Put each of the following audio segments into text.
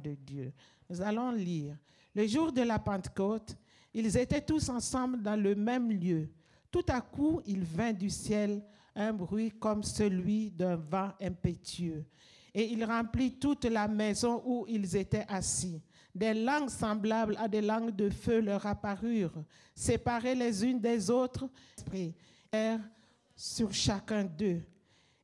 de Dieu. Nous allons lire. Le jour de la Pentecôte, ils étaient tous ensemble dans le même lieu. Tout à coup, il vint du ciel un bruit comme celui d'un vent impétueux, et il remplit toute la maison où ils étaient assis. Des langues semblables à des langues de feu leur apparurent, séparées les unes des autres, sur chacun d'eux.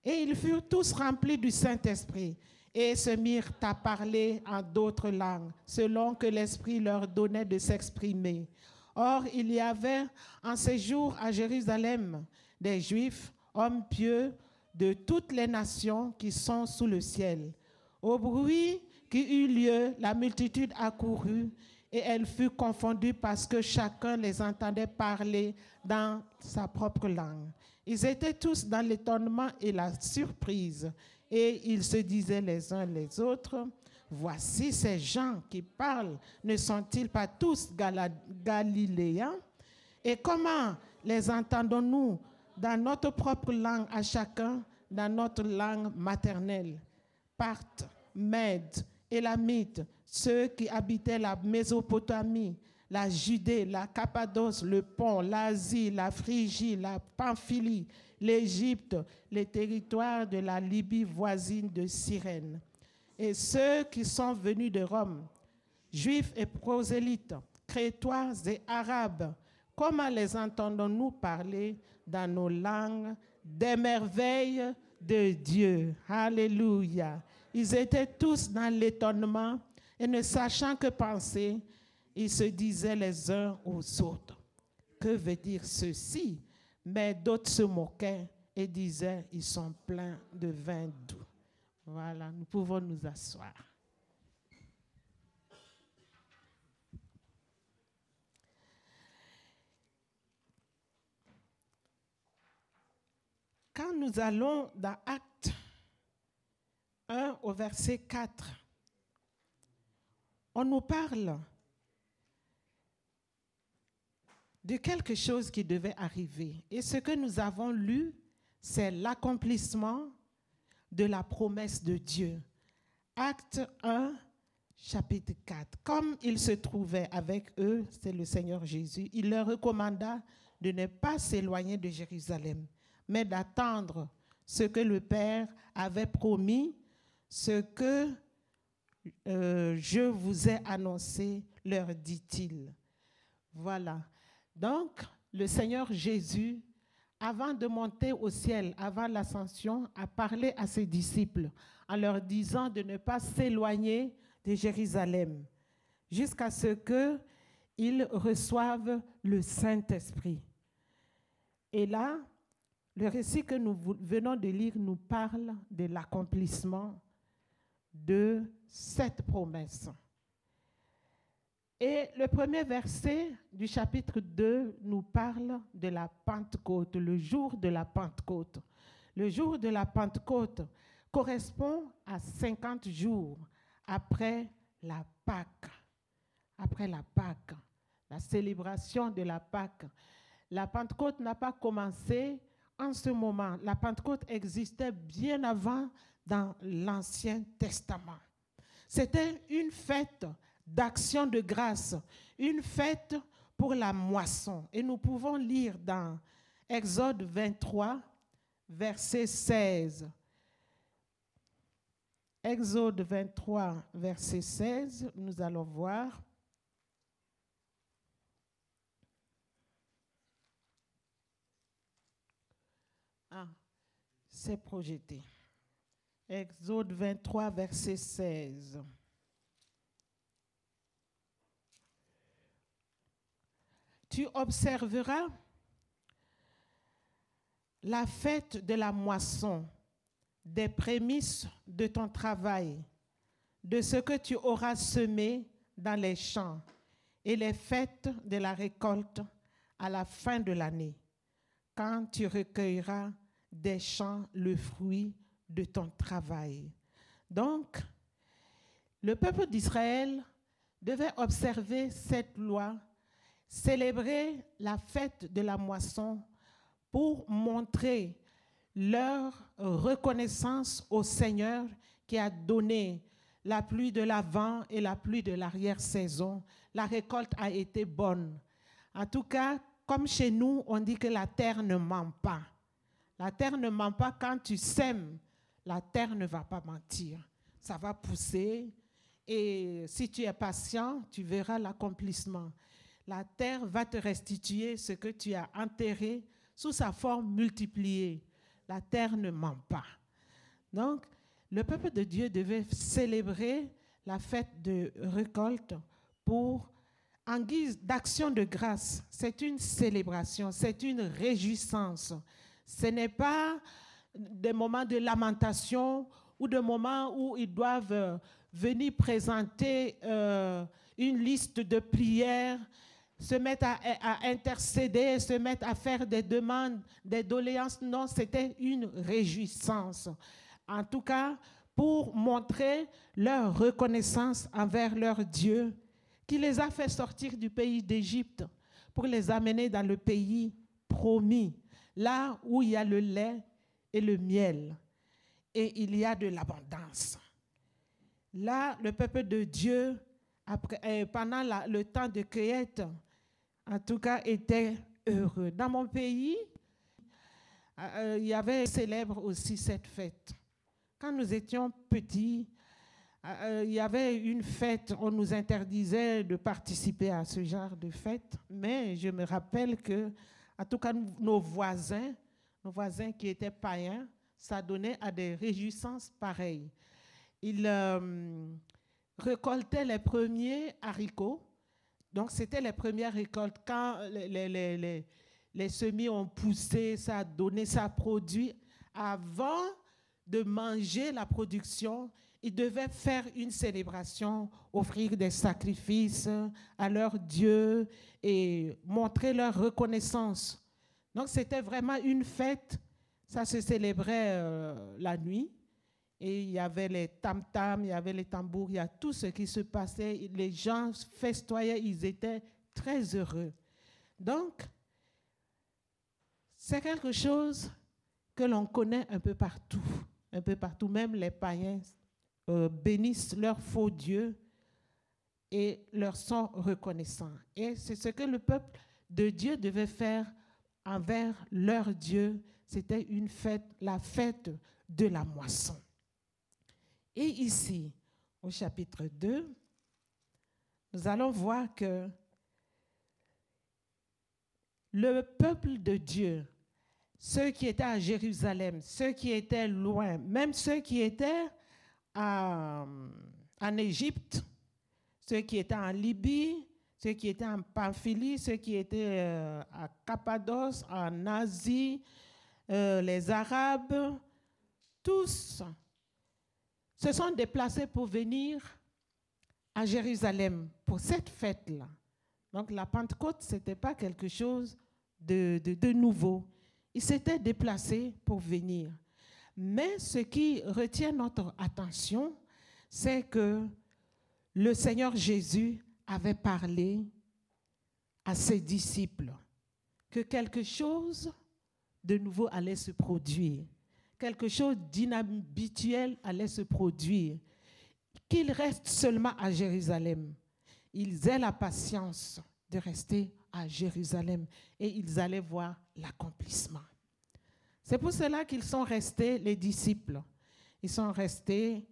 Et ils furent tous remplis du Saint-Esprit et se mirent à parler en d'autres langues, selon que l'Esprit leur donnait de s'exprimer. Or, il y avait en ces jours à Jérusalem des Juifs, hommes pieux de toutes les nations qui sont sous le ciel. Au bruit qui eut lieu, la multitude accourut et elle fut confondue parce que chacun les entendait parler dans sa propre langue. Ils étaient tous dans l'étonnement et la surprise et ils se disaient les uns les autres, voici ces gens qui parlent, ne sont-ils pas tous galiléens? Et comment les entendons-nous dans notre propre langue à chacun, dans notre langue maternelle? Parthes, Mèdes, Élamites, ceux qui habitaient la Mésopotamie, la Judée, la Cappadoce, le Pont, l'Asie, la Phrygie, la Pamphylie, l'Égypte, les territoires de la Libye voisine de Cyrène, et ceux qui sont venus de Rome, juifs et prosélytes, crétois et arabes, comment les entendons-nous parler dans nos langues des merveilles de Dieu? Alléluia. Ils étaient tous dans l'étonnement et ne sachant que penser, ils se disaient les uns aux autres, que veut dire ceci? Mais d'autres se moquaient et disaient, ils sont pleins de vin doux. Voilà, nous pouvons nous asseoir. Quand nous allons dans Acte 1 au verset 4, on nous parle de quelque chose qui devait arriver. Et ce que nous avons lu, c'est l'accomplissement de la promesse de Dieu. Acte 1, chapitre 4. Comme il se trouvait avec eux, c'est le Seigneur Jésus, il leur recommanda de ne pas s'éloigner de Jérusalem, mais d'attendre ce que le Père avait promis, ce que euh, je vous ai annoncé, leur dit-il. Voilà. Donc, le Seigneur Jésus, avant de monter au ciel, avant l'ascension, a parlé à ses disciples en leur disant de ne pas s'éloigner de Jérusalem jusqu'à ce qu'ils reçoivent le Saint-Esprit. Et là, le récit que nous venons de lire nous parle de l'accomplissement de cette promesse. Et le premier verset du chapitre 2 nous parle de la Pentecôte, le jour de la Pentecôte. Le jour de la Pentecôte correspond à 50 jours après la Pâque. Après la Pâque, la célébration de la Pâque. La Pentecôte n'a pas commencé en ce moment. La Pentecôte existait bien avant dans l'Ancien Testament. C'était une fête d'action de grâce, une fête pour la moisson. Et nous pouvons lire dans Exode 23, verset 16. Exode 23, verset 16, nous allons voir. Ah, c'est projeté. Exode 23, verset 16. Tu observeras la fête de la moisson, des prémices de ton travail, de ce que tu auras semé dans les champs, et les fêtes de la récolte à la fin de l'année, quand tu recueilleras des champs le fruit de ton travail. Donc, le peuple d'Israël devait observer cette loi célébrer la fête de la moisson pour montrer leur reconnaissance au Seigneur qui a donné la pluie de l'avant et la pluie de l'arrière-saison. La récolte a été bonne. En tout cas, comme chez nous, on dit que la terre ne ment pas. La terre ne ment pas quand tu sèmes. La terre ne va pas mentir. Ça va pousser. Et si tu es patient, tu verras l'accomplissement. La terre va te restituer ce que tu as enterré sous sa forme multipliée. La terre ne ment pas. Donc, le peuple de Dieu devait célébrer la fête de récolte pour, en guise d'action de grâce. C'est une célébration, c'est une réjouissance. Ce n'est pas des moments de lamentation ou des moments où ils doivent euh, venir présenter euh, une liste de prières, se mettre à, intercéder, se mettre à faire des demandes, des doléances. Non, c'était une réjouissance en tout cas pour montrer leur reconnaissance envers leur Dieu qui les a fait sortir du pays d'Égypte pour les amener dans le pays promis, là où il y a le lait et le miel et il y a de l'abondance. Là, le peuple de Dieu, euh, pendant le temps de cueillette, en tout cas, était heureux. Dans mon pays, euh, il y avait célèbre aussi cette fête. Quand nous étions petits, euh, euh, il y avait une fête, on nous interdisait de participer à ce genre de fête, mais je me rappelle que, en tout cas, nos voisins, nos voisins qui étaient païens, ça donnait à des réjouissances pareilles. Ils euh, récoltaient les premiers haricots, donc c'était les premières récoltes. Quand les, les, les, les semis ont poussé, ça a donné, ça a produit. Avant de manger la production, ils devaient faire une célébration, offrir des sacrifices à leur Dieu et montrer leur reconnaissance. Donc c'était vraiment une fête. Ça se célébrait euh, la nuit. Et il y avait les tam-tams, il y avait les tambours, il y a tout ce qui se passait. Les gens festoyaient, ils étaient très heureux. Donc, c'est quelque chose que l'on connaît un peu partout un peu partout, même les païens euh, bénissent leur faux Dieu et leur sont reconnaissants. Et c'est ce que le peuple de Dieu devait faire envers leur Dieu. C'était une fête, la fête de la moisson. Et ici, au chapitre 2, nous allons voir que le peuple de Dieu ceux qui étaient à Jérusalem, ceux qui étaient loin, même ceux qui étaient en Égypte, ceux qui étaient en Libye, ceux qui étaient en Pamphylie, ceux qui étaient euh, à Cappadoce, en Asie, euh, les Arabes, tous se sont déplacés pour venir à Jérusalem pour cette fête-là. Donc la Pentecôte, ce n'était pas quelque chose de, de, de nouveau. Ils s'étaient déplacés pour venir. Mais ce qui retient notre attention, c'est que le Seigneur Jésus avait parlé à ses disciples que quelque chose de nouveau allait se produire, quelque chose d'inhabituel allait se produire, qu'ils restent seulement à Jérusalem. Ils aient la patience de rester à Jérusalem et ils allaient voir l'accomplissement. C'est pour cela qu'ils sont restés, les disciples. Ils sont restés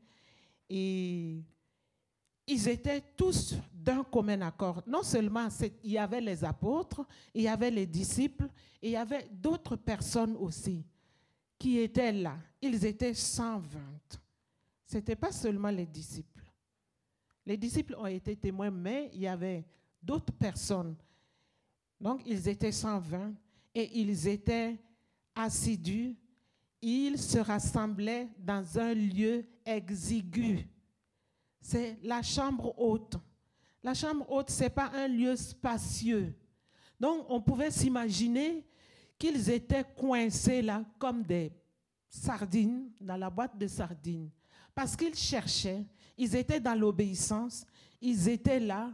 et ils étaient tous d'un commun accord. Non seulement il y avait les apôtres, il y avait les disciples, il y avait d'autres personnes aussi qui étaient là. Ils étaient 120. Ce n'était pas seulement les disciples. Les disciples ont été témoins, mais il y avait d'autres personnes donc, ils étaient 120 et ils étaient assidus. Ils se rassemblaient dans un lieu exigu. C'est la chambre haute. La chambre haute, ce n'est pas un lieu spacieux. Donc, on pouvait s'imaginer qu'ils étaient coincés là comme des sardines dans la boîte de sardines. Parce qu'ils cherchaient, ils étaient dans l'obéissance, ils étaient là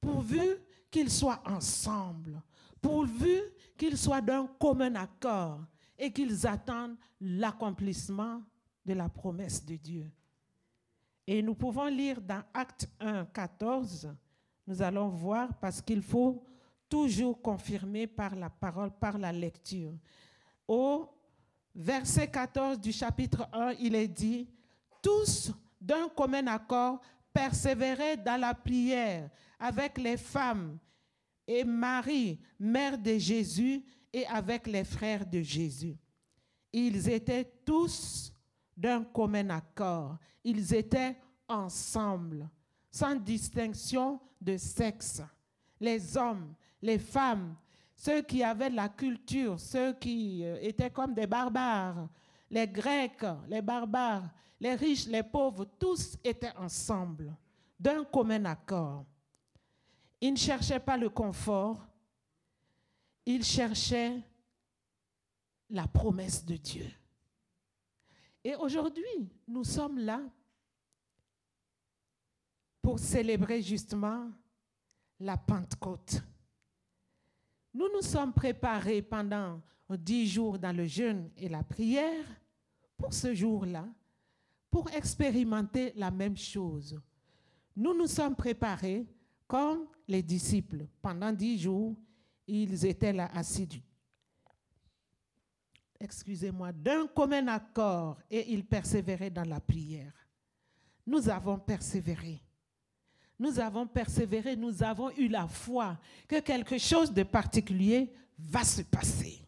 pourvu qu'ils soient ensemble, pourvu qu'ils soient d'un commun accord et qu'ils attendent l'accomplissement de la promesse de Dieu. Et nous pouvons lire dans Acte 1, 14, nous allons voir parce qu'il faut toujours confirmer par la parole, par la lecture. Au verset 14 du chapitre 1, il est dit, tous d'un commun accord persévéraient dans la prière avec les femmes et Marie, mère de Jésus, et avec les frères de Jésus. Ils étaient tous d'un commun accord. Ils étaient ensemble, sans distinction de sexe. Les hommes, les femmes, ceux qui avaient la culture, ceux qui euh, étaient comme des barbares, les Grecs, les barbares, les riches, les pauvres, tous étaient ensemble, d'un commun accord. Ils ne cherchaient pas le confort, ils cherchaient la promesse de Dieu. Et aujourd'hui, nous sommes là pour célébrer justement la Pentecôte. Nous nous sommes préparés pendant dix jours dans le jeûne et la prière pour ce jour-là, pour expérimenter la même chose. Nous nous sommes préparés comme les disciples. Pendant dix jours, ils étaient là assidus. Excusez-moi, d'un commun accord et ils persévéraient dans la prière. Nous avons persévéré. Nous avons persévéré, nous avons eu la foi que quelque chose de particulier va se passer.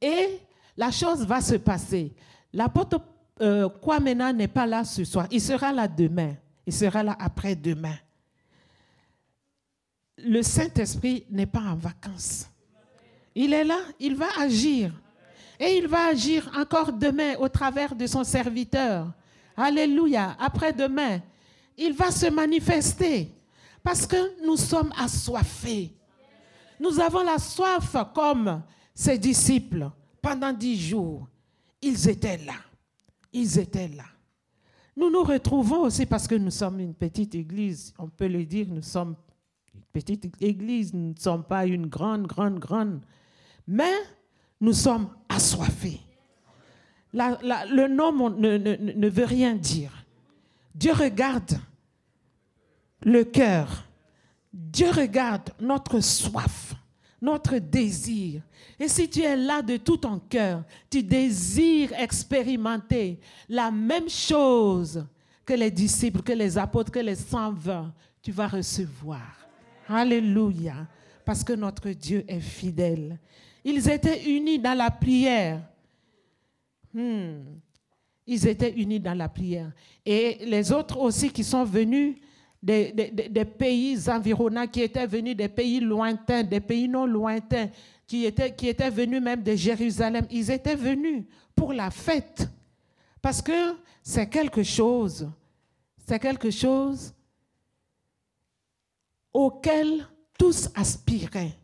Et la chose va se passer. L'apôtre euh, Kwamena n'est pas là ce soir. Il sera là demain. Il sera là après-demain. Le Saint-Esprit n'est pas en vacances. Il est là, il va agir. Et il va agir encore demain au travers de son serviteur. Alléluia. Après-demain, il va se manifester. Parce que nous sommes assoiffés. Nous avons la soif comme ses disciples pendant dix jours. Ils étaient là. Ils étaient là. Nous nous retrouvons aussi parce que nous sommes une petite église. On peut le dire, nous sommes une petite église. Nous ne sommes pas une grande, grande, grande. Mais nous sommes assoiffés. le nom ne, ne veut rien dire. Dieu regarde le cœur. Dieu regarde notre soif, notre désir. Et si tu es là de tout ton cœur, tu désires expérimenter la même chose que les disciples, que les apôtres, que les 120, tu vas recevoir. Alléluia. Parce que notre Dieu est fidèle. Ils étaient unis dans la prière. Hmm. Ils étaient unis dans la prière. Et les autres aussi qui sont venus des, pays environnants, qui étaient venus des pays lointains, des pays non lointains, qui étaient, qui étaient venus même de Jérusalem. Ils étaient venus pour la fête. Parce que c'est quelque chose, c'est quelque chose auquel tous aspiraient.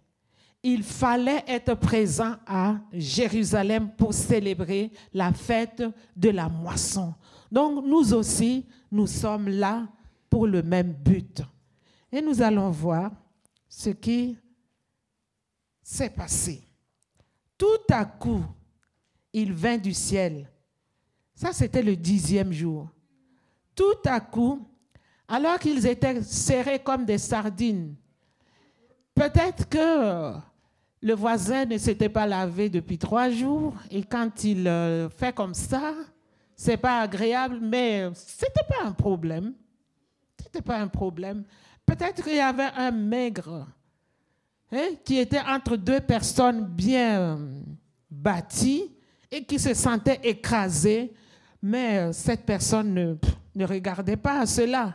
Il fallait être présent à Jérusalem pour célébrer la fête de la moisson. Donc nous aussi, nous sommes là pour le même but. Et nous allons voir ce qui s'est passé. Tout à coup, il vint du ciel. Ça, c'était le dixième jour. Tout à coup, alors qu'ils étaient serrés comme des sardines, peut-être que le voisin ne s'était pas lavé depuis trois jours et quand il euh, fait comme ça, c'est pas agréable, mais c'était pas un problème. C'était pas un problème. Peut-être qu'il y avait un maigre hein, qui était entre deux personnes bien bâties et qui se sentait écrasé, mais euh, cette personne ne, ne regardait pas à cela.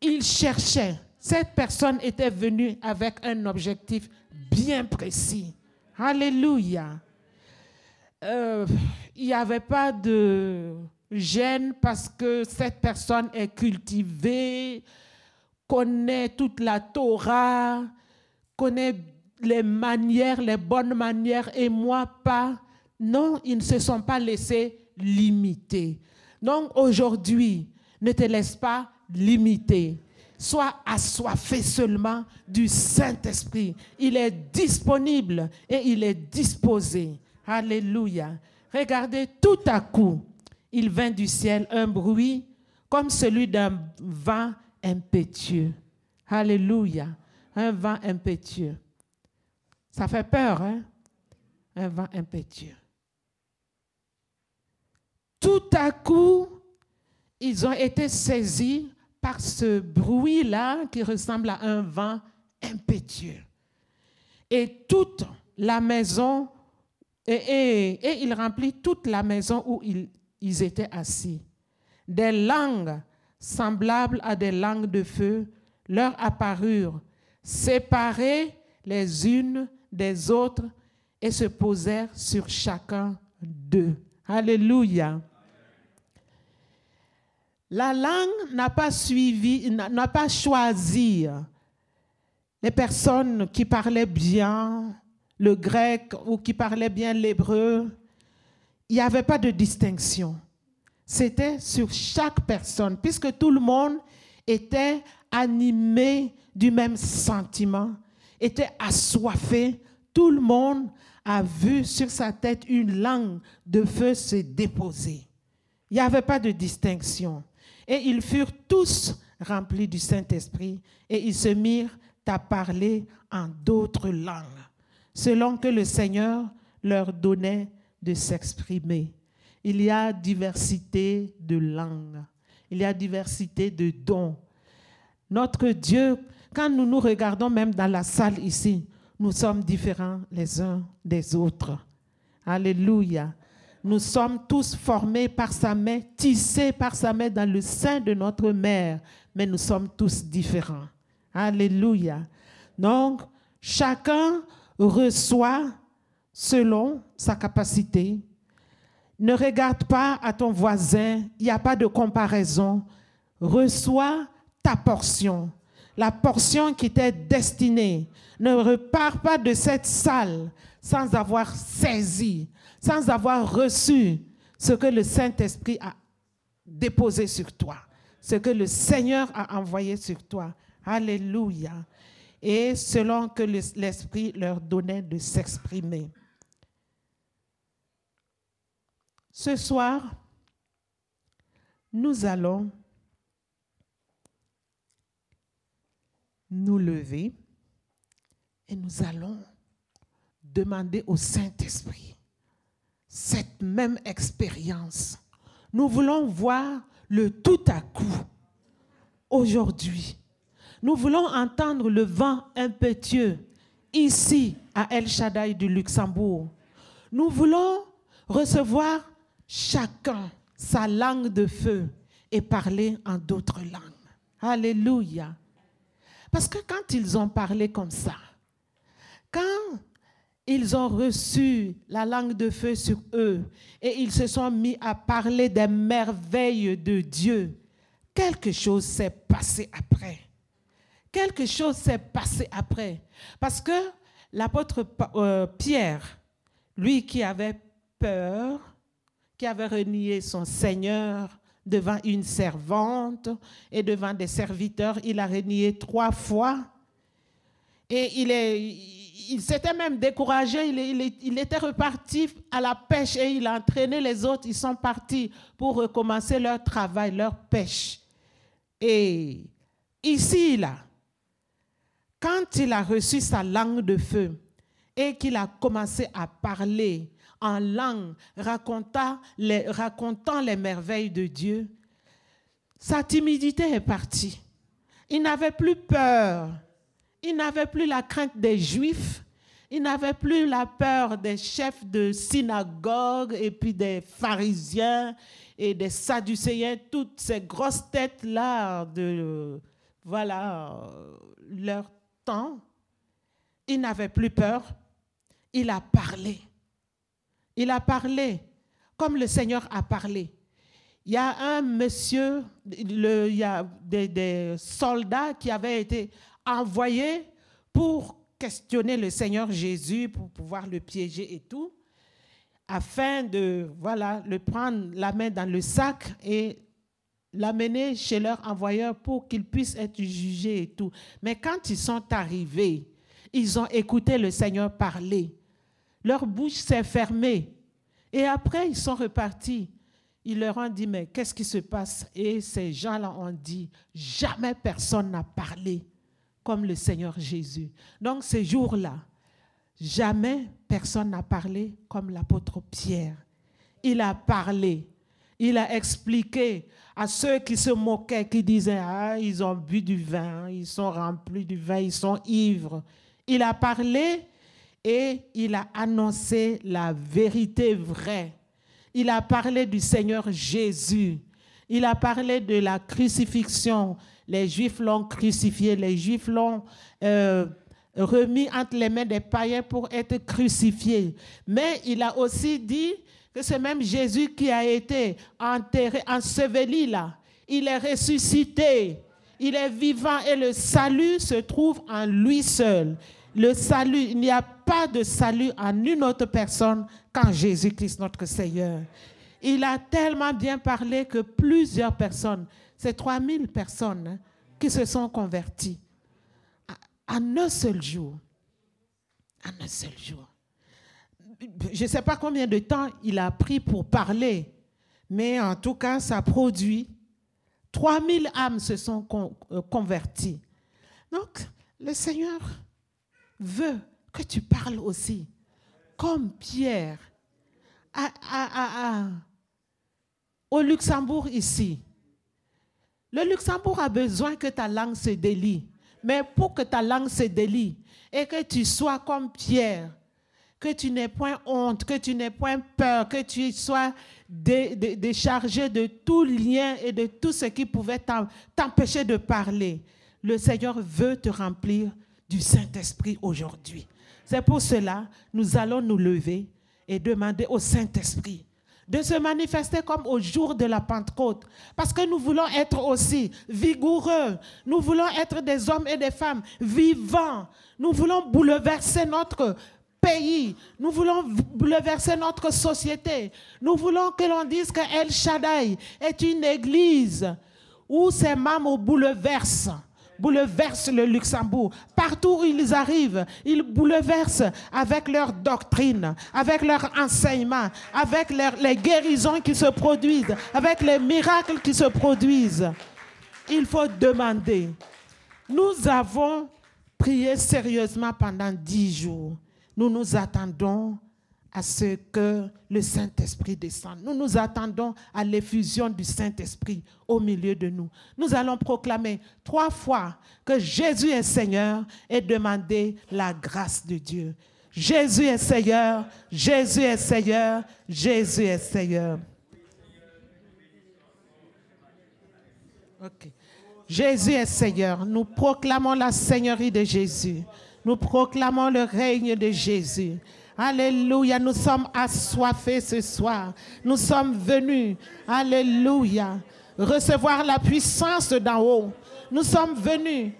Il cherchait. Cette personne était venue avec un objectif bien précis. Alléluia. Euh, il n'y avait pas de gêne parce que cette personne est cultivée, connaît toute la Torah, connaît les manières, les bonnes manières, et moi pas. Non, ils ne se sont pas laissés limiter. Donc aujourd'hui, ne te laisse pas limiter. Sois assoiffé seulement du Saint-Esprit. Il est disponible et il est disposé. Alléluia. Regardez tout à coup, il vint du ciel un bruit comme celui d'un vent impétueux. Alléluia. Un vent impétueux. Ça fait peur, hein? Un vent impétueux. Tout à coup, ils ont été saisis ce bruit-là qui ressemble à un vent impétueux. Et toute la maison, et, il remplit toute la maison où ils, ils étaient assis. Des langues semblables à des langues de feu leur apparurent, séparées les unes des autres, et se posèrent sur chacun d'eux. Alléluia. La langue n'a pas suivi, n'a pas choisi les personnes qui parlaient bien le grec ou qui parlaient bien l'hébreu. Il n'y avait pas de distinction. C'était sur chaque personne, puisque tout le monde était animé du même sentiment, était assoiffé. Tout le monde a vu sur sa tête une langue de feu se déposer. Il n'y avait pas de distinction. Et ils furent tous remplis du Saint-Esprit et ils se mirent à parler en d'autres langues, selon que le Seigneur leur donnait de s'exprimer. Il y a diversité de langues, il y a diversité de dons. Notre Dieu, quand nous nous regardons même dans la salle ici, nous sommes différents les uns des autres. Alléluia. Nous sommes tous formés par sa main, tissés par sa main dans le sein de notre mère, mais nous sommes tous différents. Alléluia. Donc, chacun reçoit selon sa capacité. Ne regarde pas à ton voisin, il n'y a pas de comparaison. Reçois ta portion, la portion qui t'est destinée. Ne repars pas de cette salle sans avoir saisi, sans avoir reçu ce que le Saint-Esprit a déposé sur toi, ce que le Seigneur a envoyé sur toi. Alléluia. Et selon que l'Esprit leur donnait de s'exprimer. Ce soir, nous allons nous lever et nous allons demander au Saint-Esprit cette même expérience. Nous voulons voir le tout à coup aujourd'hui. Nous voulons entendre le vent impétueux ici à El Shaddai du Luxembourg. Nous voulons recevoir chacun sa langue de feu et parler en d'autres langues. Alléluia. Parce que quand ils ont parlé comme ça, quand ils ont reçu la langue de feu sur eux et ils se sont mis à parler des merveilles de Dieu, quelque chose s'est passé après. Quelque chose s'est passé après. Parce que l'apôtre euh, Pierre, lui qui avait peur, qui avait renié son Seigneur devant une servante et devant des serviteurs, il a renié trois fois. Et il est, il s'était même découragé, il, était reparti à la pêche et il a entraîné les autres, ils sont partis pour recommencer leur travail, leur pêche. Et ici, là, quand il a reçu sa langue de feu et qu'il a commencé à parler en langue, racontant les, racontant les merveilles de Dieu, sa timidité est partie. Il n'avait plus peur il n'avait plus la crainte des Juifs. Il n'avait plus la peur des chefs de synagogue et puis des pharisiens et des sadducéens, toutes ces grosses têtes-là de, voilà, leur temps. Il n'avait plus peur. Il a parlé. Il a parlé comme le Seigneur a parlé. Il y a un monsieur, il y a des, des soldats qui avaient été envoyé pour questionner le Seigneur Jésus, pour pouvoir le piéger et tout, afin de voilà, le prendre la main dans le sac et l'amener chez leur envoyeur pour qu'il puisse être jugé et tout. Mais quand ils sont arrivés, ils ont écouté le Seigneur parler. Leur bouche s'est fermée. Et après, ils sont repartis. Ils leur ont dit, mais qu'est-ce qui se passe? Et ces gens-là ont dit, jamais personne n'a parlé comme le Seigneur Jésus. Donc ces jours-là, jamais personne n'a parlé comme l'apôtre Pierre. Il a parlé, il a expliqué à ceux qui se moquaient, qui disaient, ah, ils ont bu du vin, ils sont remplis du vin, ils sont ivres. Il a parlé et il a annoncé la vérité vraie. Il a parlé du Seigneur Jésus. Il a parlé de la crucifixion. Les Juifs l'ont crucifié, les Juifs l'ont euh, remis entre les mains des païens pour être crucifié. Mais il a aussi dit que c'est même Jésus qui a été enterré, enseveli là. Il est ressuscité. Il est vivant et le salut se trouve en lui seul. Le salut, il n'y a pas de salut en une autre personne qu'en Jésus-Christ notre Seigneur. Il a tellement bien parlé que plusieurs personnes, c'est 3000 personnes hein, qui se sont converties en un seul jour. En un seul jour je ne sais pas combien de temps il a pris pour parler, mais en tout cas, ça produit. 3000 âmes se sont euh, converties. Donc, le Seigneur veut que tu parles aussi, comme Pierre, au Luxembourg ici. Le Luxembourg a besoin que ta langue se délie. Mais pour que ta langue se délie et que tu sois comme Pierre, que tu n'aies point honte, que tu n'aies point peur, que tu sois déchargé de tout lien et de tout ce qui pouvait t'empêcher de parler. Le Seigneur veut te remplir du Saint-Esprit aujourd'hui. C'est pour cela, nous allons nous lever et demander au Saint-Esprit de se manifester comme au jour de la Pentecôte. Parce que nous voulons être aussi vigoureux. Nous voulons être des hommes et des femmes vivants. Nous voulons bouleverser notre pays. Nous voulons bouleverser notre société. Nous voulons que l'on dise que El Shaddai est une église où ses membres bouleversent bouleversent le Luxembourg. Partout où ils arrivent, ils bouleversent avec leur doctrine, avec leur enseignement, avec les guérisons qui se produisent, avec les miracles qui se produisent. Il faut demander. Nous avons prié sérieusement pendant dix jours nous nous attendons à ce que le Saint-Esprit descende. Nous nous attendons à l'effusion du Saint-Esprit au milieu de nous. Nous allons proclamer trois fois que Jésus est Seigneur et demander la grâce de Dieu. Jésus est Seigneur, Jésus est Seigneur, Jésus est Seigneur. Jésus est Seigneur. Nous proclamons la Seigneurie de Jésus. Nous proclamons le règne de Jésus. Alléluia, nous sommes assoiffés ce soir. Nous sommes venus, Alléluia, recevoir la puissance d'en haut. Nous sommes venus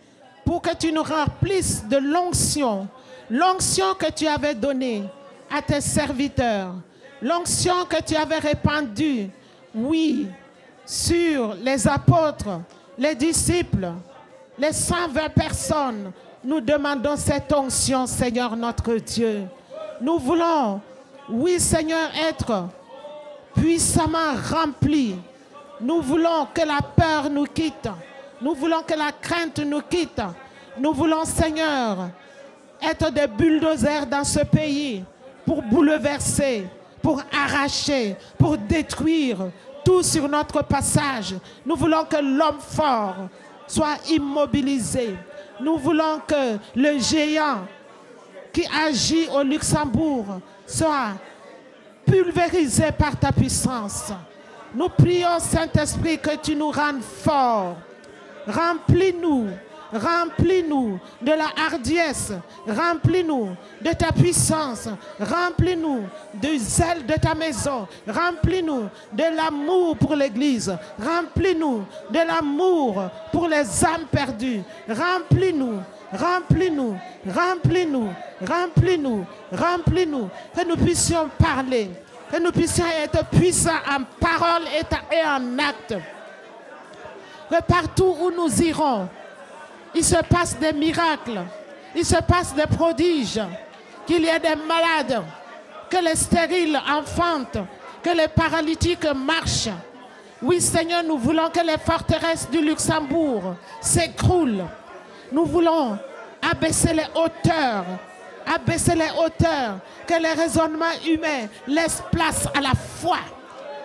pour que tu nous remplisses de l'onction, l'onction que tu avais donnée à tes serviteurs, l'onction que tu avais répandue, oui, sur les apôtres, les disciples, les 120 personnes nous demandons cette onction, Seigneur notre Dieu. Nous voulons, oui Seigneur, être puissamment remplis. Nous voulons que la peur nous quitte. Nous voulons que la crainte nous quitte. Nous voulons, Seigneur, être des bulldozers dans ce pays pour bouleverser, pour arracher, pour détruire tout sur notre passage. Nous voulons que l'homme fort soit immobilisé. Nous voulons que le géant qui agit au Luxembourg soit pulvérisé par ta puissance. Nous prions, Saint-Esprit, que tu nous rendes forts. Remplis-nous Remplis-nous de la hardiesse. Remplis-nous de ta puissance. Remplis-nous du zèle de ta maison. Remplis-nous de l'amour pour l'Église. Remplis-nous de l'amour pour les âmes perdues. Remplis-nous. Remplis-nous, remplis-nous, remplis-nous, remplis-nous, que nous puissions parler, que nous puissions être puissants en parole et en acte. Que partout où nous irons, il se passe des miracles, il se passe des prodiges, qu'il y ait des malades, que les stériles enfantent, que les paralytiques marchent. Oui, Seigneur, nous voulons que les forteresses du Luxembourg s'écroulent. Nous voulons abaisser les hauteurs, abaisser les hauteurs, que les raisonnements humains laissent place à la foi,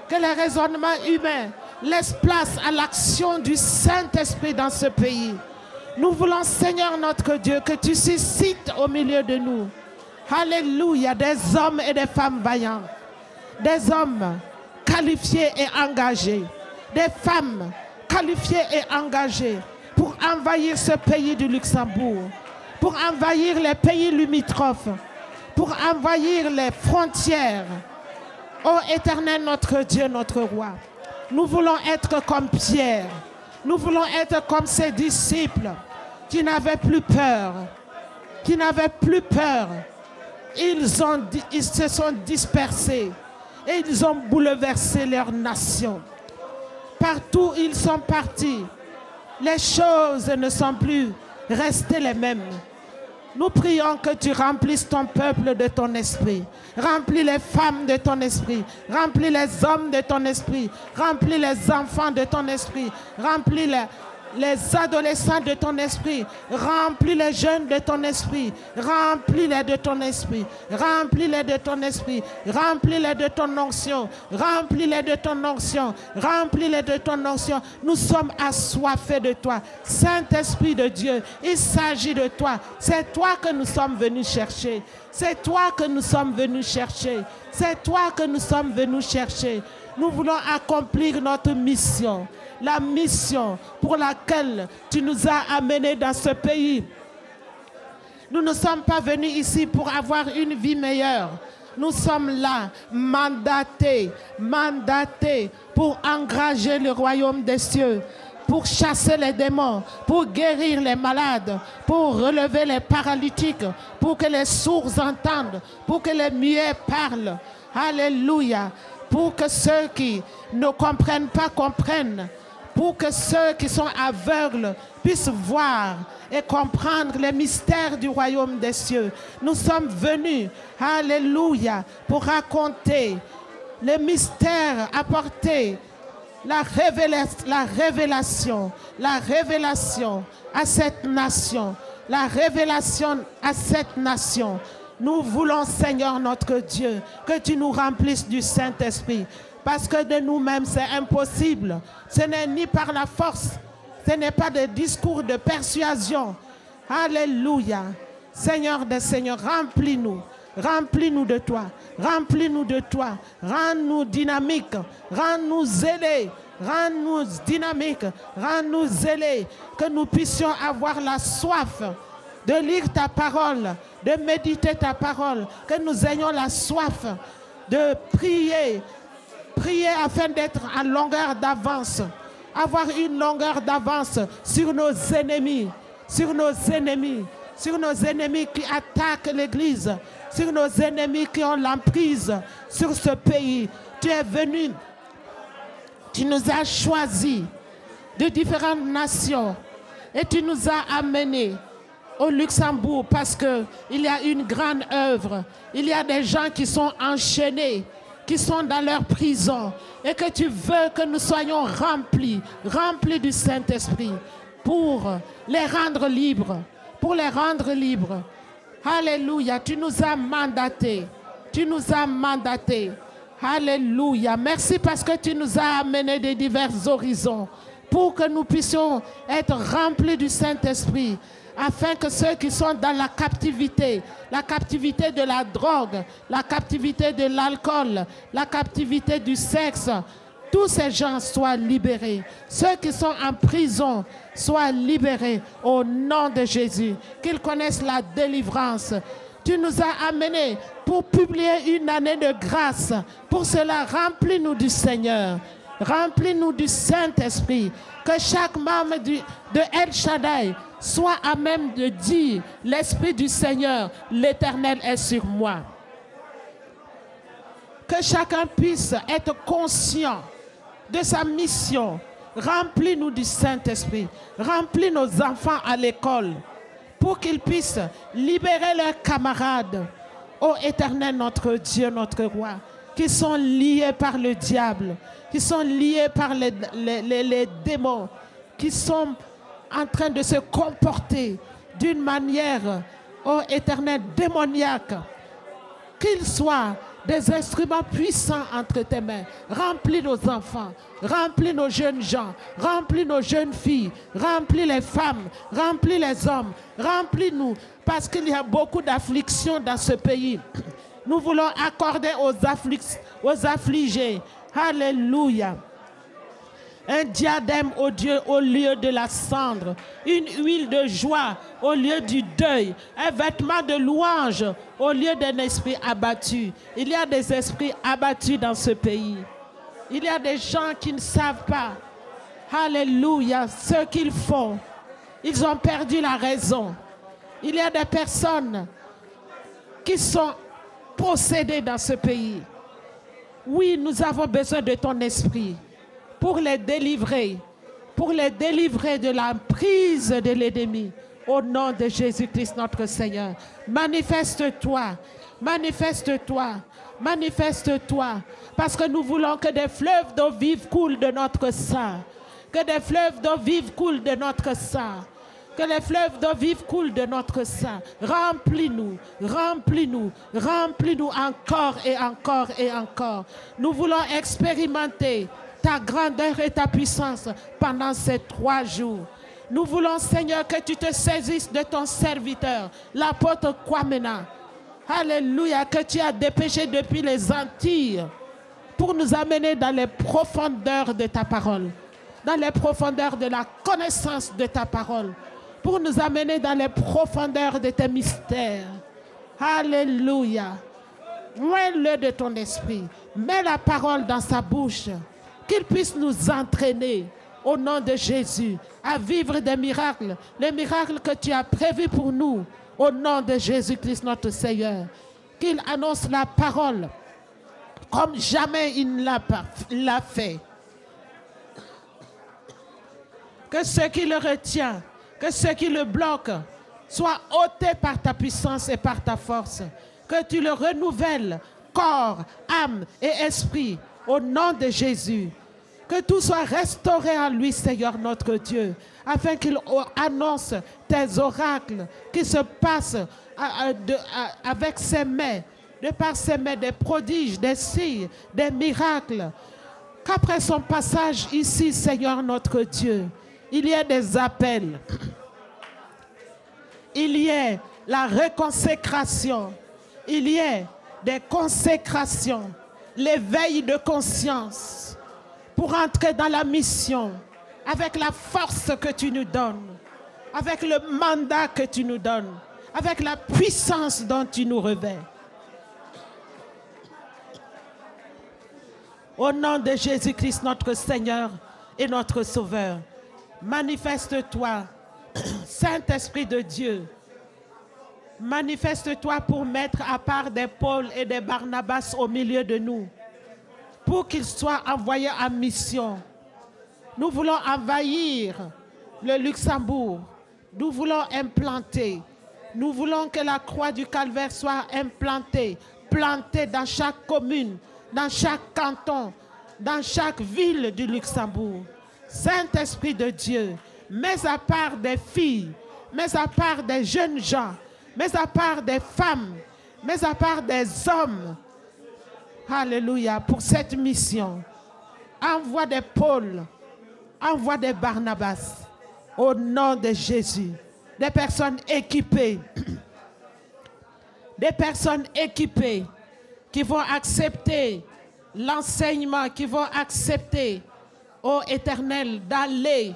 que les raisonnements humains laissent place à l'action du Saint-Esprit dans ce pays. Nous voulons, Seigneur notre Dieu, que tu suscites au milieu de nous, Alléluia, des hommes et des femmes vaillants, des hommes qualifiés et engagés, des femmes qualifiées et engagées envahir ce pays du Luxembourg, pour envahir les pays limitrophes, pour envahir les frontières. Ô éternel notre Dieu, notre roi, nous voulons être comme Pierre, nous voulons être comme ses disciples qui n'avaient plus peur, qui n'avaient plus peur. Ils, ils se sont dispersés et ils ont bouleversé leur nation. Partout ils sont partis, les choses ne sont plus restées les mêmes. Nous prions que tu remplisses ton peuple de ton esprit. Remplis les femmes de ton esprit. Remplis les hommes de ton esprit. Remplis les enfants de ton esprit. Remplis les, les adolescents de ton esprit. Remplis les jeunes de ton esprit. Remplis-les de ton esprit. Remplis-les de ton esprit. Remplis-les de ton onction. Remplis-les de ton onction. Remplis-les de ton onction. Nous sommes assoiffés de toi. Saint-Esprit de Dieu, il s'agit de toi. C'est toi que nous sommes venus chercher. C'est toi que nous sommes venus chercher. C'est toi que nous sommes venus chercher. Nous voulons accomplir notre mission la mission pour laquelle tu nous as amenés dans ce pays. Nous ne sommes pas venus ici pour avoir une vie meilleure. Nous sommes là, mandatés, mandatés pour engager le royaume des cieux, pour chasser les démons, pour guérir les malades, pour relever les paralytiques, pour que les sourds entendent, pour que les muets parlent. Alléluia. Pour que ceux qui ne comprennent pas comprennent pour que ceux qui sont aveugles puissent voir et comprendre les mystères du royaume des cieux. Nous sommes venus, alléluia, pour raconter les mystères, apporter la, la révélation, la révélation à cette nation, la révélation à cette nation. Nous voulons, Seigneur notre Dieu, que tu nous remplisses du Saint-Esprit. Parce que de nous-mêmes, c'est impossible. Ce n'est ni par la force, ce n'est pas des discours de persuasion. Alléluia. Seigneur des Seigneurs, remplis-nous. Remplis-nous de toi. Remplis-nous de toi. Rends-nous dynamiques. Rends-nous zélés. Rends-nous dynamiques. Rends-nous zélés. Que nous puissions avoir la soif de lire ta parole, de méditer ta parole. Que nous ayons la soif de prier, Prier afin d'être en longueur d'avance. Avoir une longueur d'avance sur nos ennemis. Sur nos ennemis. Sur nos ennemis qui attaquent l'Église. Sur nos ennemis qui ont l'emprise sur ce pays. Tu es venu. Tu nous as choisis de différentes nations. Et tu nous as amenés au Luxembourg parce qu'il y a une grande œuvre. Il y a des gens qui sont enchaînés qui sont dans leur prison et que tu veux que nous soyons remplis, remplis du Saint-Esprit pour les rendre libres, pour les rendre libres. Alléluia, tu nous as mandatés, tu nous as mandatés. Alléluia, merci parce que tu nous as amenés des divers horizons pour que nous puissions être remplis du Saint-Esprit afin que ceux qui sont dans la captivité, la captivité de la drogue, la captivité de l'alcool, la captivité du sexe, tous ces gens soient libérés. Ceux qui sont en prison soient libérés au nom de Jésus. Qu'ils connaissent la délivrance. Tu nous as amenés pour publier une année de grâce. Pour cela, remplis-nous du Seigneur. Remplis-nous du Saint-Esprit. Que chaque membre de El Shaddai soit à même de dire, l'Esprit du Seigneur, l'Éternel est sur moi. Que chacun puisse être conscient de sa mission. Remplis-nous du Saint-Esprit. Remplis nos enfants à l'école pour qu'ils puissent libérer leurs camarades. Ô Éternel, notre Dieu, notre roi, qui sont liés par le diable, qui sont liés par les, démons, qui sont en train de se comporter d'une manière, oh éternel, démoniaque. Qu'ils soient des instruments puissants entre tes mains. Remplis nos enfants, remplis nos jeunes gens, remplis nos jeunes filles, remplis les femmes, remplis les hommes, remplis-nous, parce qu'il y a beaucoup d'afflictions dans ce pays. Nous voulons accorder aux, affligés. Alléluia un diadème au, Dieu, au lieu de la cendre, une huile de joie au lieu du deuil, un vêtement de louange au lieu d'un esprit abattu. Il y a des esprits abattus dans ce pays. Il y a des gens qui ne savent pas, alléluia, ce qu'ils font. Ils ont perdu la raison. Il y a des personnes qui sont possédées dans ce pays. Oui, nous avons besoin de ton esprit pour les délivrer, pour les délivrer de la prise de l'ennemi. Au nom de Jésus-Christ notre Seigneur, manifeste-toi, manifeste-toi, manifeste-toi, parce que nous voulons que des fleuves d'eau vive coulent de notre sang, que des fleuves d'eau vive coulent de notre sang. Que les fleuves d'eau vive coulent de notre sang. Remplis-nous, remplis-nous, remplis-nous encore et encore et encore. Nous voulons expérimenter ta grandeur et ta puissance pendant ces trois jours. Nous voulons, Seigneur, que tu te saisisses de ton serviteur, l'apôtre Kwamena. Alléluia, que tu as dépêché depuis les Antilles pour nous amener dans les profondeurs de ta parole, dans les profondeurs de la connaissance de ta parole, pour nous amener dans les profondeurs de tes mystères. Alléluia. Mets-le de ton esprit. Mets la parole dans sa bouche qu'il puisse nous entraîner au nom de Jésus à vivre des miracles, les miracles que tu as prévus pour nous au nom de Jésus-Christ notre Seigneur. Qu'il annonce la parole comme jamais il ne l'a fait. Que ce qui le retient, que ce qui le bloque, soit ôté par ta puissance et par ta force. Que tu le renouvelles, corps, âme et esprit, au nom de Jésus. Que tout soit restauré en lui, Seigneur notre Dieu, afin qu'il annonce tes oracles qui se passent avec ses mains, de par ses mains, des prodiges, des signes, des miracles. Qu'après son passage ici, Seigneur notre Dieu, il y ait des appels. Il y ait la réconsécration. Il y ait des consécrations l'éveil de conscience pour entrer dans la mission avec la force que tu nous donnes, avec le mandat que tu nous donnes, avec la puissance dont tu nous revêts. Au nom de Jésus-Christ, notre Seigneur et notre Sauveur, manifeste-toi, Saint-Esprit de Dieu, Manifeste-toi pour mettre à part des Paul et des Barnabas au milieu de nous, pour qu'ils soient envoyés en mission. Nous voulons envahir le Luxembourg. Nous voulons implanter. Nous voulons que la croix du calvaire soit implantée, plantée dans chaque commune, dans chaque canton, dans chaque ville du Luxembourg. Saint-Esprit de Dieu, mets à part des filles, mets à part des jeunes gens, mais à part des femmes, mais à part des hommes. Alléluia, pour cette mission. Envoie des Paul, envoie des Barnabas au nom de Jésus. Des personnes équipées, des personnes équipées qui vont accepter l'enseignement, qui vont accepter, ô Éternel, d'aller,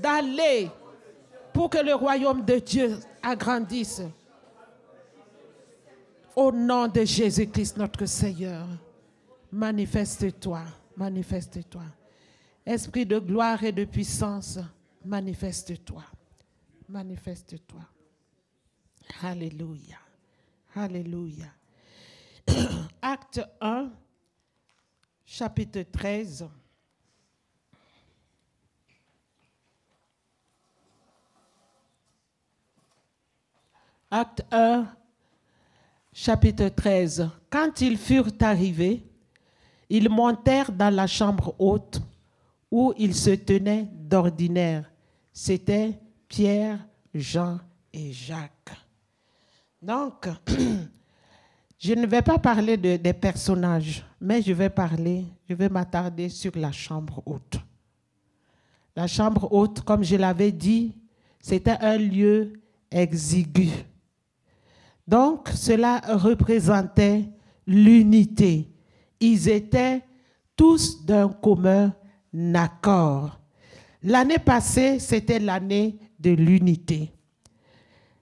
d'aller pour que le royaume de Dieu agrandisse. Au nom de Jésus-Christ, notre Seigneur, manifeste-toi, manifeste-toi. Esprit de gloire et de puissance, manifeste-toi, manifeste-toi. Alléluia, Alléluia. Acte 1, chapitre 13. Acte 1, chapitre 13. Quand ils furent arrivés, ils montèrent dans la chambre haute où ils se tenaient d'ordinaire. C'était Pierre, Jean et Jacques. Donc, je ne vais pas parler de, des personnages, mais je vais parler, je vais m'attarder sur la chambre haute. La chambre haute, comme je l'avais dit, c'était un lieu exigu. Donc, cela représentait l'unité. Ils étaient tous d'un commun accord. L'année passée, c'était l'année de l'unité.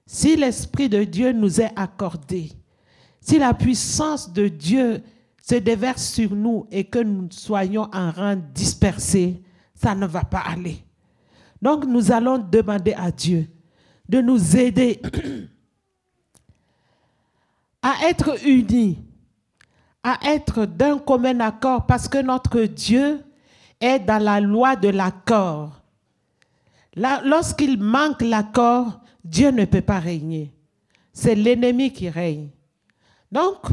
Si l'Esprit de Dieu nous est accordé, si la puissance de Dieu se déverse sur nous et que nous soyons en rang dispersé, ça ne va pas aller. Donc nous allons demander à Dieu de nous aider à être unis, à être d'un commun accord, parce que notre Dieu est dans la loi de l'accord. Lorsqu'il manque l'accord, Dieu ne peut pas régner. C'est l'ennemi qui règne. Donc,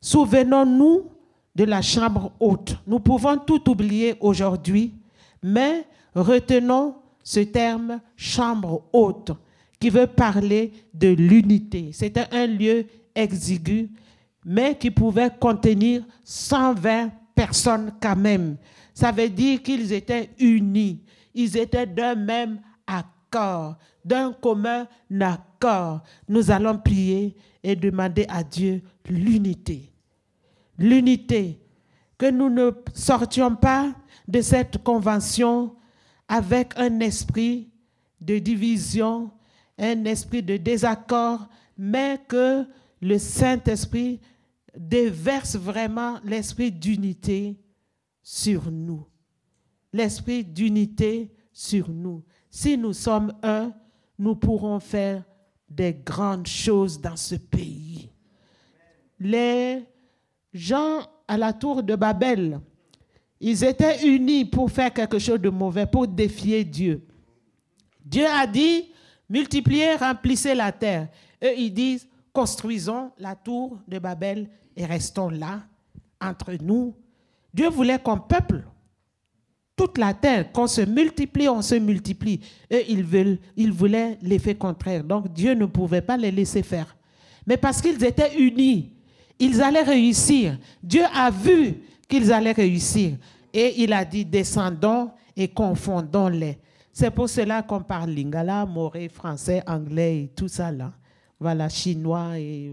souvenons-nous de la chambre haute. Nous pouvons tout oublier aujourd'hui, mais retenons ce terme chambre haute qui veut parler de l'unité. C'était un lieu exigu, mais qui pouvait contenir 120 personnes quand même. Ça veut dire qu'ils étaient unis, ils étaient d'un même accord, d'un commun accord. Nous allons prier et demander à Dieu l'unité. L'unité, que nous ne sortions pas de cette convention avec un esprit de division, un esprit de désaccord, mais que le Saint-Esprit déverse vraiment l'esprit d'unité sur nous. L'esprit d'unité sur nous. Si nous sommes un, nous pourrons faire des grandes choses dans ce pays. Les gens à la tour de Babel, ils étaient unis pour faire quelque chose de mauvais, pour défier Dieu. Dieu a dit, multipliez, remplissez la terre. Eux, ils disent, construisons la tour de Babel et restons là, entre nous. Dieu voulait qu'on peuple toute la terre, qu'on se multiplie, on se multiplie. Veulent, ils voulaient l'effet contraire. Donc Dieu ne pouvait pas les laisser faire. Mais parce qu'ils étaient unis, ils allaient réussir. Dieu a vu qu'ils allaient réussir. Et il a dit, descendons et confondons-les. C'est pour cela qu'on parle lingala, moré, français, anglais et tout ça là voilà, chinois, et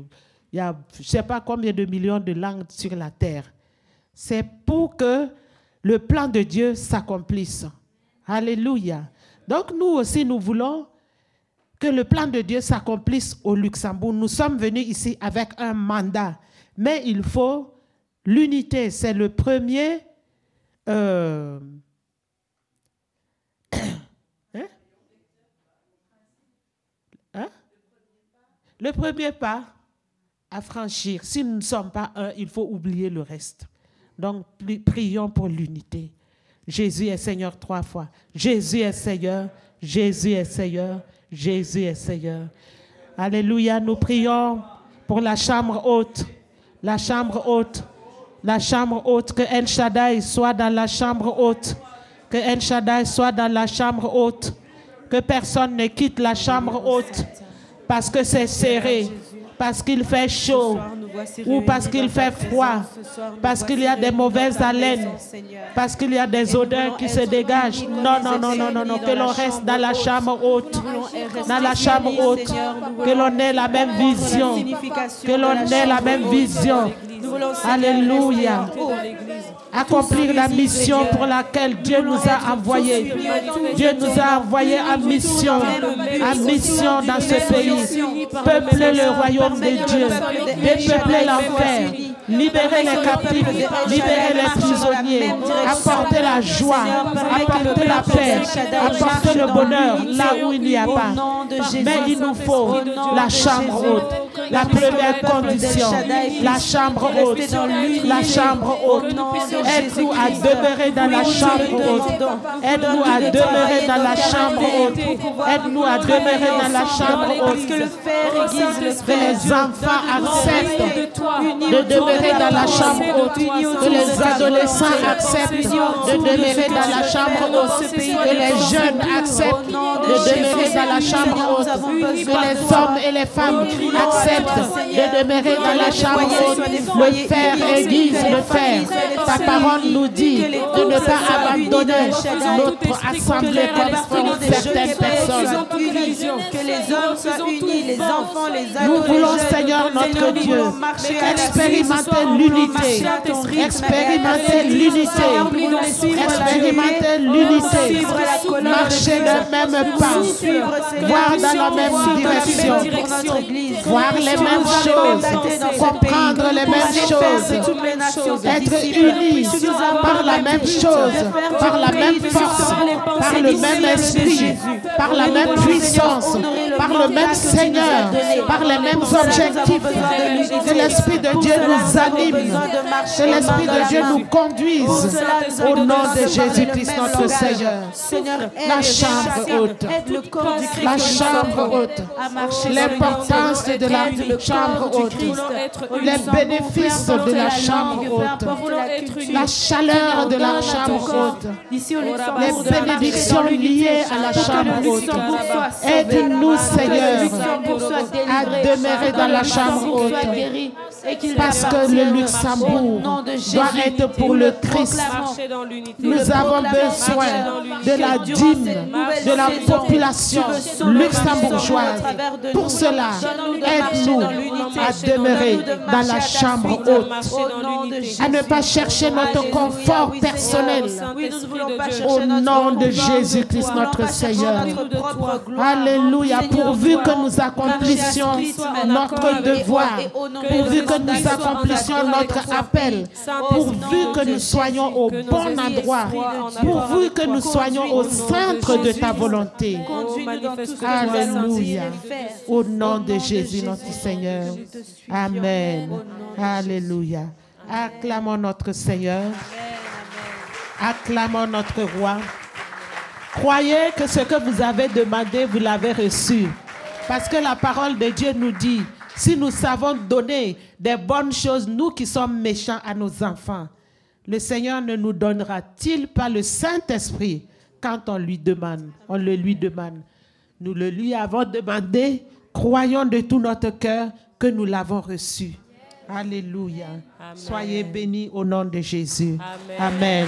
il y a je ne sais pas combien de millions de langues sur la terre. C'est pour que le plan de Dieu s'accomplisse. Alléluia. Donc nous aussi, nous voulons que le plan de Dieu s'accomplisse au Luxembourg. Nous sommes venus ici avec un mandat, mais il faut l'unité. C'est le premier... Euh, Le premier pas à franchir, si nous ne sommes pas un, il faut oublier le reste. Donc, prions pour l'unité. Jésus est Seigneur trois fois. Jésus est Seigneur, Jésus est Seigneur, Jésus est Seigneur. Alléluia, nous prions pour la chambre haute, la chambre haute, la chambre haute, que El Shaddai soit dans la chambre haute, que El Shaddai soit dans la chambre haute, que personne ne quitte la chambre haute parce que c'est serré, parce qu'il fait chaud, ou parce qu'il fait froid, parce qu'il y a des mauvaises haleines, parce qu'il y a des odeurs qui se dégagent. Non, non, non, non, non, non, que l'on reste dans la chambre haute, dans la chambre haute, que l'on ait la même vision, que l'on ait la même vision. Alléluia accomplir la mission pour laquelle Dieu nous a envoyés. Dieu nous a envoyés en mission, en mission dans ce pays. Peupler le royaume de Dieu, dépeupler l'enfer, libérer les captifs, libérer les prisonniers, apporter la joie, apporter la paix, apporter le bonheur là où il n'y a pas. Mais il nous faut la chambre haute. La première condition, la chambre haute. La chambre Au haute. Aide-nous à demeurer dans la chambre haute. Aide-nous à demeurer dans la chambre haute. Aide-nous à demeurer dans la chambre Parce que haute. le fer aiguise le Que les enfants acceptent de demeurer dans la chambre haute. Que les adolescents acceptent de demeurer dans la chambre haute. ce pays. Que les jeunes acceptent de demeurer dans la chambre haute. Que les hommes et les femmes acceptent Seigneur. de demeurer dans la chambre Le fer aiguise le fer. Ta parole nous dit de ne pas abandonner notre assemblée comme certaines personnes. que les hommes soient unis, les enfants, les Nous voulons. Seigneur notre Dieu, expérimenter l'unité, expérimenter l'unité, expérimenter l'unité, suivre la colonne marcher de d'un même pas, voir dans la même voir direction, même les mêmes choses, comprendre les mêmes choses, être unis par la même chose, par la même force, par le même esprit, par la même puissance, par le même Seigneur, par les mêmes objectifs. Que l'Esprit de Dieu nous anime, que l'Esprit de Dieu nous conduise au nom de Jésus-Christ notre. Seigneur. Seigneur, La chambre haute. La chambre haute. L'importance de la Aide le chambre corps haute. du Christ. Au Les bénéfices de la chambre haute. la chaleur de la chambre haute. Les bénédictions liées à la chambre haute. Aide-nous, Seigneur, à demeurer dans la chambre haute. Parce que le Luxembourg doit être pour le Christ. Nous avons besoin de la dîme de la population luxembourgeoise. Pour cela, Donne-nous l'unité. à demeurer dans la chambre haute, à ne pas chercher notre confort personnel. Seigneur. Nous Au nom de Jésus-Christ. Nous notre Seigneur. Alléluia, Seigneur, pourvu que nous accomplissions notre devoir, pourvu que nous nous accomplissions notre appel, pourvu que nous soyons au bon endroit, pourvu que nous soyons au centre de ta volonté. Conduis-nous dans tout ce que nous allons Alléluia. Au nom de de Jésus, notre Seigneur. Amen. Alléluia. Acclamons notre Seigneur. Acclamons notre roi. Croyez que ce que vous avez demandé, vous l'avez reçu. Parce que la parole de Dieu nous dit, si nous savons donner des bonnes choses, nous qui sommes méchants à nos enfants, le Seigneur ne nous donnera-t-il pas le Saint-Esprit quand on lui demande, on le lui demande? Nous le lui avons demandé, croyons de tout notre cœur que nous l'avons reçu. Alléluia. Soyez bénis au nom de Jésus. Amen. Amen.